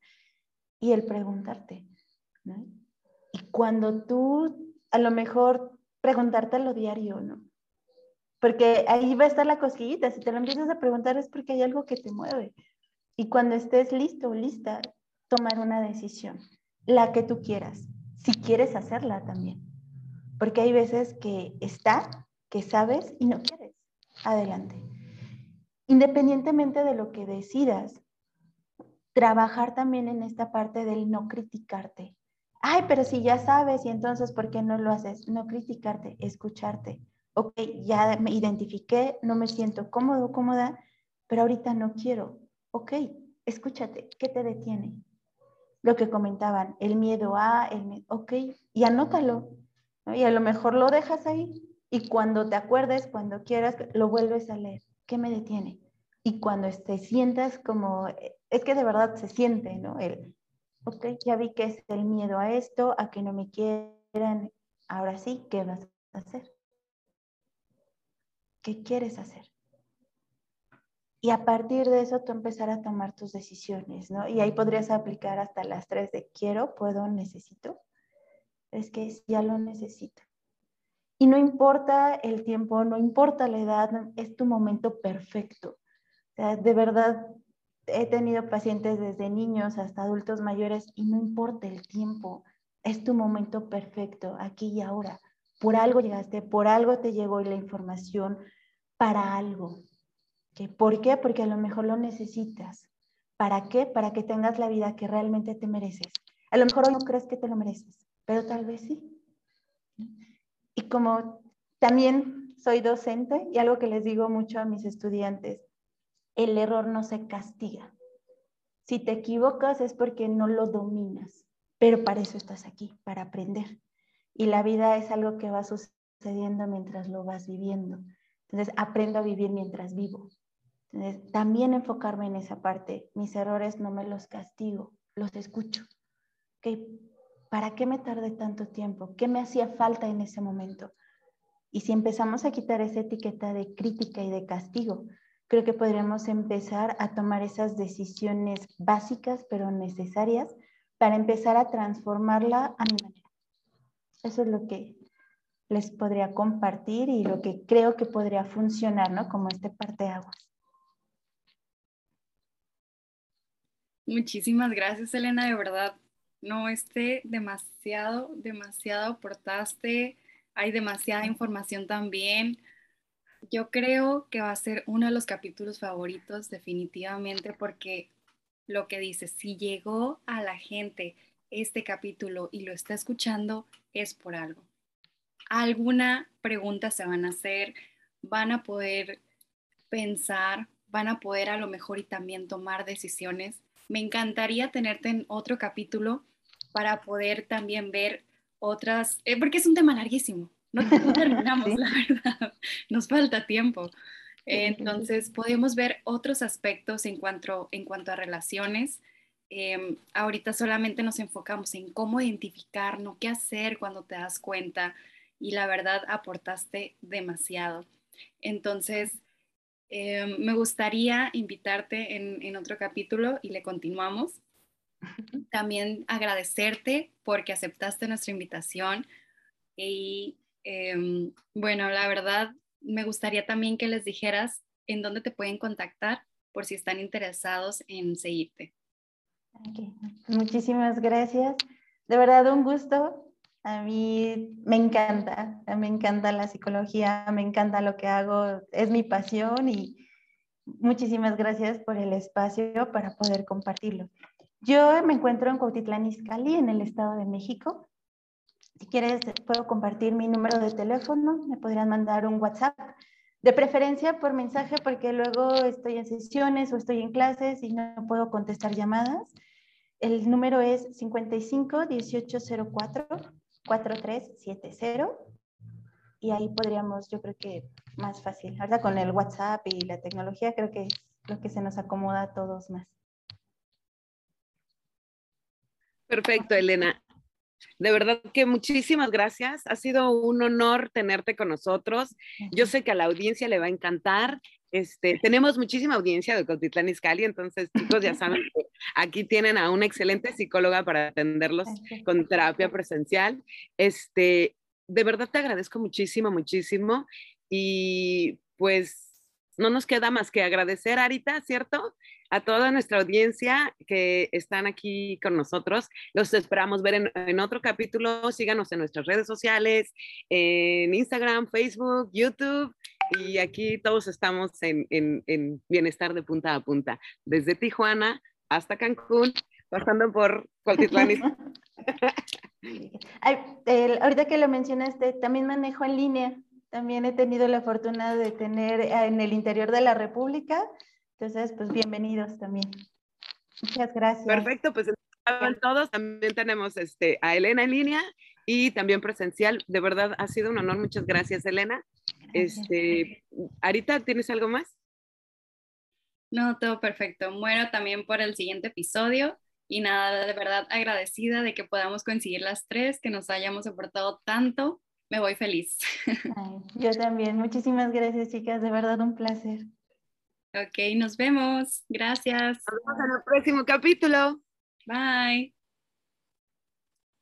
y el preguntarte. ¿Y cuando tú a lo mejor preguntártelo diario, ¿no? Porque ahí va a estar la cosquillita, si te lo empiezas a preguntar es porque hay algo que te mueve. Y cuando estés listo o lista, tomar una decisión, la que tú quieras, si quieres hacerla también. Porque hay veces que está, sabes y no quieres. Adelante. Independientemente de lo que decidas, trabajar también en esta parte del no criticarte. Ay, pero si ya sabes y entonces, ¿por qué no lo haces? No criticarte, escucharte. Ok, ya me identifiqué, no me siento cómodo, cómoda, pero ahorita no quiero. Ok, escúchate, ¿qué te detiene? Lo que comentaban, el miedo a, el ok, y anótalo. Y a lo mejor lo dejas ahí y cuando te acuerdes, cuando quieras, lo vuelves a leer. ¿Qué me detiene? Y cuando te sientas como, es que de verdad se siente, ¿no? El, ok, ya vi que es el miedo a esto, a que no me quieran, ahora sí, ¿qué vas a hacer? ¿Qué quieres hacer? Y a partir de eso tú empezar a tomar tus decisiones, ¿no? Y ahí podrías aplicar hasta las tres de quiero, puedo, necesito. Es que ya lo necesito. Y no importa el tiempo, no importa la edad, es tu momento perfecto. De verdad, he tenido pacientes desde niños hasta adultos mayores y no importa el tiempo, es tu momento perfecto, aquí y ahora. Por algo llegaste, por algo te llegó la información, para algo. ¿Por qué? Porque a lo mejor lo necesitas. ¿Para qué? Para que tengas la vida que realmente te mereces. A lo mejor hoy no crees que te lo mereces, pero tal vez sí. Y como también soy docente y algo que les digo mucho a mis estudiantes, el error no se castiga. Si te equivocas es porque no lo dominas, pero para eso estás aquí, para aprender. Y la vida es algo que va sucediendo mientras lo vas viviendo. Entonces, aprendo a vivir mientras vivo. Entonces, también enfocarme en esa parte. Mis errores no me los castigo, los escucho. ¿Okay? ¿Para qué me tardé tanto tiempo? ¿Qué me hacía falta en ese momento? Y si empezamos a quitar esa etiqueta de crítica y de castigo, creo que podríamos empezar a tomar esas decisiones básicas pero necesarias para empezar a transformarla a mi manera. Eso es lo que les podría compartir y lo que creo que podría funcionar, ¿no? Como este parteaguas. Muchísimas gracias, Elena, de verdad. No, este demasiado, demasiado aportaste. Hay demasiada información también. Yo creo que va a ser uno de los capítulos favoritos definitivamente porque lo que dice, si llegó a la gente este capítulo y lo está escuchando, es por algo. Alguna pregunta se van a hacer, van a poder pensar, van a poder a lo mejor y también tomar decisiones. Me encantaría tenerte en otro capítulo para poder también ver otras, eh, porque es un tema larguísimo, no, terminamos, la verdad, nos falta tiempo. Entonces, podemos ver otros aspectos en cuanto, en cuanto a relaciones. Em, ahorita solamente nos enfocamos en cómo identificar, no qué hacer cuando te das cuenta y la verdad aportaste demasiado. Entonces, em, me gustaría invitarte en, en otro capítulo y le continuamos. También agradecerte porque aceptaste nuestra invitación y Em, bueno, la verdad, me gustaría también que les dijeras en dónde te pueden contactar por si están interesados en seguirte. Muchísimas gracias. De verdad, un gusto. A mí me encanta, me encanta la psicología, me encanta lo que hago, es mi pasión y muchísimas gracias por el espacio para poder compartirlo. Yo me encuentro en Cuautitlán Izcalli, en el Estado de México. Si quieres, puedo compartir mi número de teléfono, me podrían mandar un WhatsApp, de preferencia por mensaje porque luego estoy en sesiones o estoy en clases y no puedo contestar llamadas. El número es 55 1804 4370 y ahí podríamos, yo creo que más fácil. Ahora con el WhatsApp y la tecnología creo que es lo que se nos acomoda a todos más. Perfecto, Elena. De verdad que muchísimas gracias. Ha sido un honor tenerte con nosotros. Yo sé que a la audiencia le va a encantar Este, tenemos muchísima audiencia de Cotitlán Izcalli, entonces chicos ya saben que aquí tienen a una excelente psicóloga para atenderlos con terapia presencial. Este, de verdad te agradezco muchísimo, muchísimo y pues no nos queda más que agradecer, Arita, ¿cierto? A toda nuestra audiencia que están aquí con nosotros. Los esperamos ver en, otro capítulo. Síganos en nuestras redes sociales, en Instagram, Facebook, YouTube. Y aquí todos estamos en, en bienestar de punta a punta, desde Tijuana hasta Cancún, pasando por Cuautitlán. ahorita que lo mencionaste, también manejo en línea. También he tenido la fortuna de tener en el interior de la República. Entonces, pues bienvenidos también. Muchas gracias. Perfecto, pues todos. También tenemos este, a Elena en línea y también presencial. De verdad, ha sido un honor. Muchas gracias, Elena. Este, Arita, ¿tienes algo más? No, todo perfecto. Muero también por el siguiente episodio y nada, de verdad agradecida de que podamos coincidir las tres, que nos hayamos soportado tanto me voy feliz. yo también. Muchísimas gracias, chicas. De verdad, un placer. Ok, nos vemos. Gracias. Nos vemos en el próximo capítulo. Bye.